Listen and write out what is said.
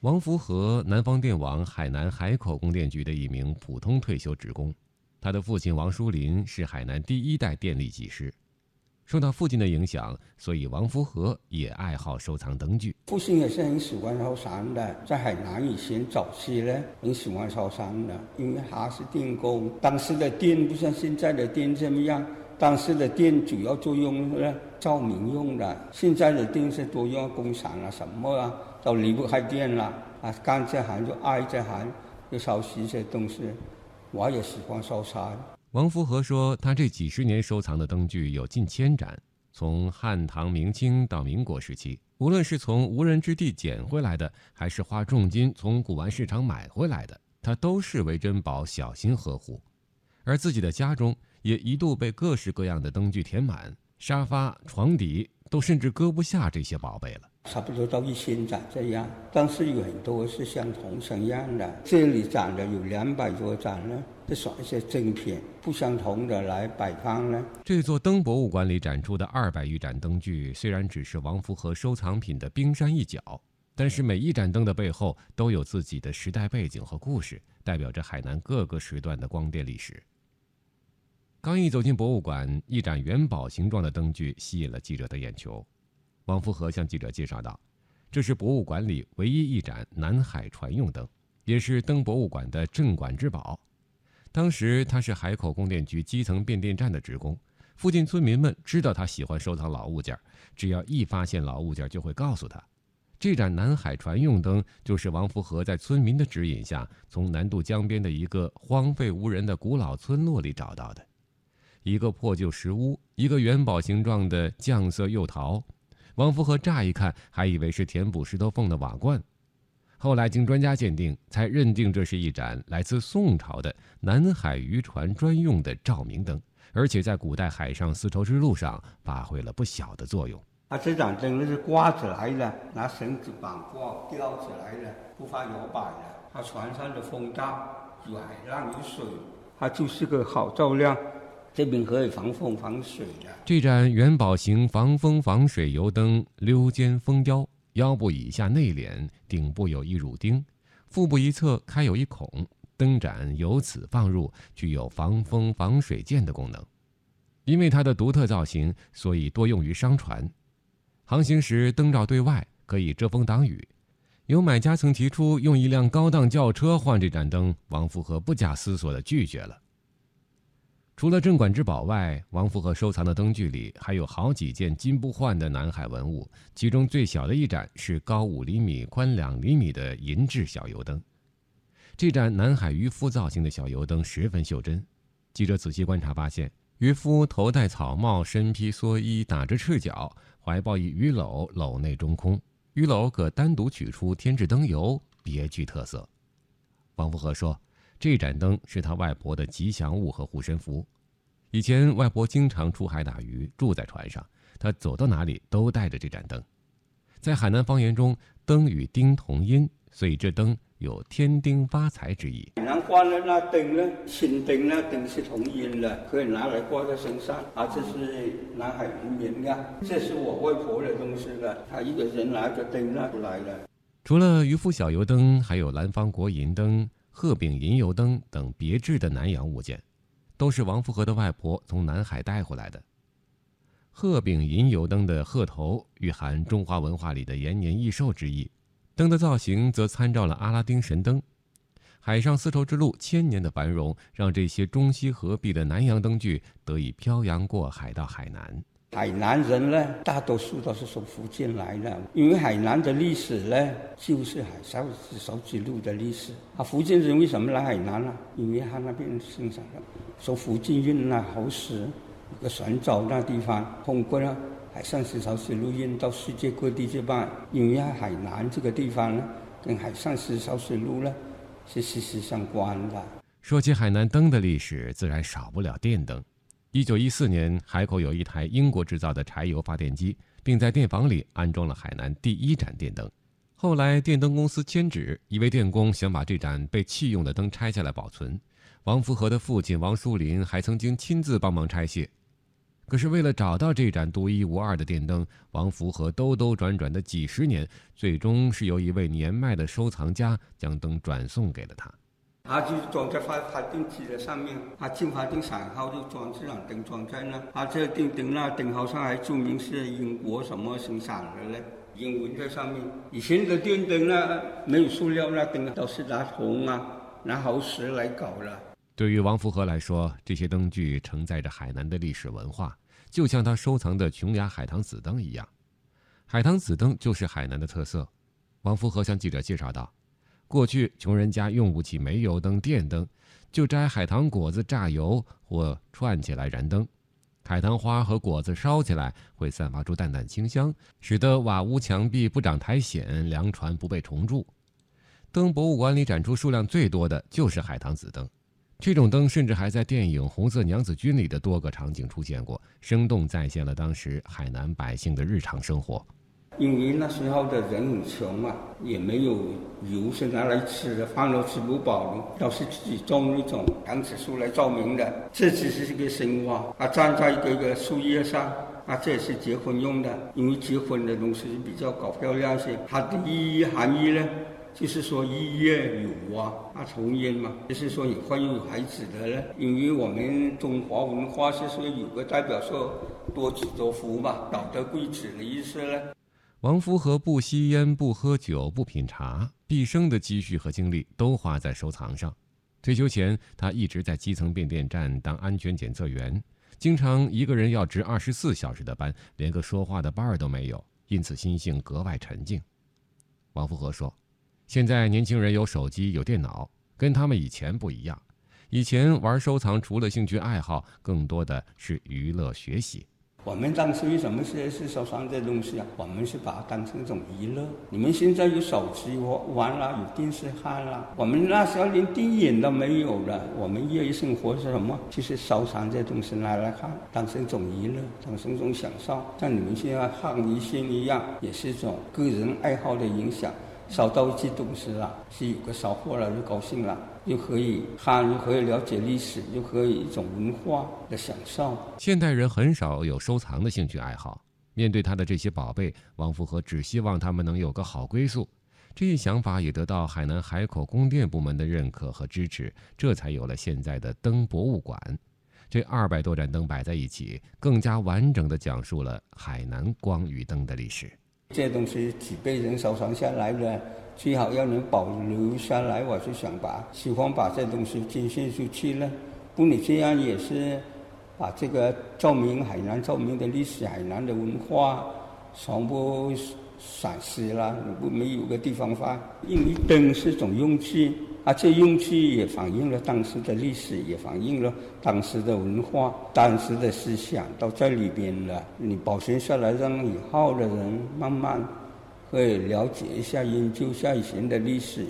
王福和，南方电网海南海口供电局的一名普通退休职工，他的父亲王书林是海南第一代电力技师。受到父亲的影响，所以王福和也爱好收藏灯具。父亲也是很喜欢收藏的，在海南以前早期呢，很喜欢收藏的，因为他是电工，当时的电不像现在的电这么样，当时的电主要作用是照明用的，现在的电是多用工厂啊什么啊都离不开电了啊，干这行就爱这行，就收集这些东西，我也喜欢收藏。王福和说：“他这几十年收藏的灯具有近千盏，从汉唐明清到民国时期，无论是从无人之地捡回来的，还是花重金从古玩市场买回来的，他都视为珍宝，小心呵护。而自己的家中也一度被各式各样的灯具填满，沙发、床底都甚至搁不下这些宝贝了。差不多到一千盏这样，但是有很多是相同相样的。这里展的有两百多盏呢。”选一些精品不相同的来摆放呢。这座灯博物馆里展出的二百余盏灯具，虽然只是王福和收藏品的冰山一角，但是每一盏灯的背后都有自己的时代背景和故事，代表着海南各个时段的光电历史。刚一走进博物馆，一盏元宝形状的灯具吸引了记者的眼球。王福和向记者介绍道：“这是博物馆里唯一一盏南海船用灯，也是灯博物馆的镇馆之宝。”当时他是海口供电局基层变电站的职工，附近村民们知道他喜欢收藏老物件，只要一发现老物件，就会告诉他。这盏南海船用灯就是王福和在村民的指引下，从南渡江边的一个荒废无人的古老村落里找到的。一个破旧石屋，一个元宝形状的酱色釉陶，王福和乍一看还以为是填补石头缝的瓦罐。后来经专家鉴定，才认定这是一盏来自宋朝的南海渔船专用的照明灯，而且在古代海上丝绸之路上发挥了不小的作用。啊，这盏灯是挂起来的，拿绳子绑挂吊起来的，不发摇摆的。它船上的风大，有海浪有水，它就是个好照亮。这边可以防风防水的。这盏元宝型防风防水油灯溜肩封腰。腰部以下内敛，顶部有一乳钉，腹部一侧开有一孔，灯盏由此放入，具有防风防水剑的功能。因为它的独特造型，所以多用于商船。航行时灯罩对外，可以遮风挡雨。有买家曾提出用一辆高档轿车换这盏灯，王福和不假思索地拒绝了。除了镇馆之宝外，王福和收藏的灯具里还有好几件金不换的南海文物。其中最小的一盏是高五厘米、宽两厘米的银质小油灯。这盏南海渔夫造型的小油灯十分袖珍。记者仔细观察发现，渔夫头戴草帽，身披蓑衣，打着赤脚，怀抱一鱼篓，篓内中空。鱼篓可单独取出添置灯油，别具特色。王福和说。这盏灯是他外婆的吉祥物和护身符。以前外婆经常出海打鱼，住在船上，她走到哪里都带着这盏灯。在海南方言中，灯与丁同音，所以这灯有添丁发财之意。海南话的那灯呢，新灯呢，灯是同音的，可以拿来挂在身上。啊，这是南海渔民的，这是我外婆的东西了。他一个人拿着灯拿出来的。除了渔夫小油灯，还有南方国银灯。鹤柄银油灯等别致的南洋物件，都是王福和的外婆从南海带回来的。鹤柄银油灯的鹤头蕴含中华文化里的延年益寿之意，灯的造型则参照了阿拉丁神灯。海上丝绸之路千年的繁荣，让这些中西合璧的南洋灯具得以漂洋过海到海南。海南人呢，大多数都是从福建来的，因为海南的历史呢，就是海上丝绸之路的历史。啊，福建人为什么来海南呢？因为他那边生产的，从福建运那猴石，个船走那地方，通过了海上丝绸之路运到世界各地去卖。因为海南这个地方呢，跟海上丝绸之路呢是息息相关的。说起海南灯的历史，自然少不了电灯。一九一四年，海口有一台英国制造的柴油发电机，并在电房里安装了海南第一盏电灯。后来，电灯公司迁址，一位电工想把这盏被弃用的灯拆下来保存。王福和的父亲王书林还曾经亲自帮忙拆卸。可是为了找到这盏独一无二的电灯，王福和兜兜转转的几十年，最终是由一位年迈的收藏家将灯转送给了他。他就是装在发发电机的上面，他进发电厂后就装这盏灯装在那。他这电灯那灯好像还注明是英国什么生产的嘞，英文在上面。以前的电灯呢，没有塑料那灯，都是拿铜啊、拿猴石来搞的。对于王福和来说，这些灯具承载着海南的历史文化，就像他收藏的琼崖海棠紫灯一样。海棠紫灯就是海南的特色。王福和向记者介绍道。过去穷人家用不起煤油灯、电灯，就摘海棠果子榨油或串起来燃灯。海棠花和果子烧起来会散发出淡淡清香，使得瓦屋墙壁不长苔藓，粮船不被虫蛀。灯博物馆里展出数量最多的就是海棠紫灯，这种灯甚至还在电影《红色娘子军》里的多个场景出现过，生动再现了当时海南百姓的日常生活。因为那时候的人很穷嘛，也没有油是拿来吃的，饭都吃不饱的，都是自己种那种杨子树来照明的。这只是一个生花，啊，站在一个树叶上，啊，这也是结婚用的。因为结婚的东西比较搞漂亮些，它的意义含义呢，就是说一月有啊，啊，重烟嘛，就是说以后有孩子的呢。因为我们中华文化是说有个代表说多子多福嘛，早得贵子的意思呢。王福和不吸烟、不喝酒、不品茶，毕生的积蓄和精力都花在收藏上。退休前，他一直在基层变电站当安全检测员，经常一个人要值二十四小时的班，连个说话的伴儿都没有，因此心性格外沉静。王福和说：“现在年轻人有手机、有电脑，跟他们以前不一样。以前玩收藏，除了兴趣爱好，更多的是娱乐学习。”我们当时为什么是是收藏这东西啊？我们是把它当成一种娱乐。你们现在有手机玩啦，有电视看啦。我们那时候连电影都没有了。我们业余生活是什么？就是收藏这东西拿来看，当成一种娱乐，当成一种享受。像你们现在看一些一样，也是一种个人爱好的影响。收到一些东西了，是有个收获了就高兴了。又可以看，又可以了解历史，又可以一种文化的享受。现代人很少有收藏的兴趣爱好，面对他的这些宝贝，王福和只希望他们能有个好归宿。这一想法也得到海南海口供电部门的认可和支持，这才有了现在的灯博物馆。这二百多盏灯摆在一起，更加完整地讲述了海南光与灯的历史。这东西几辈人收藏下来了。最好要能保留下来，我是想把喜欢把这东西捐献出去了。不，你这样也是把这个照明海南照明的历史、海南的文化全部散失了。你不没有个地方发，因为灯是种用具，而且用具也反映了当时的历史，也反映了当时的文化、当时的思想都在里边了。你保存下来，让以后的人慢慢。会了解一下、研究一下以前的历史。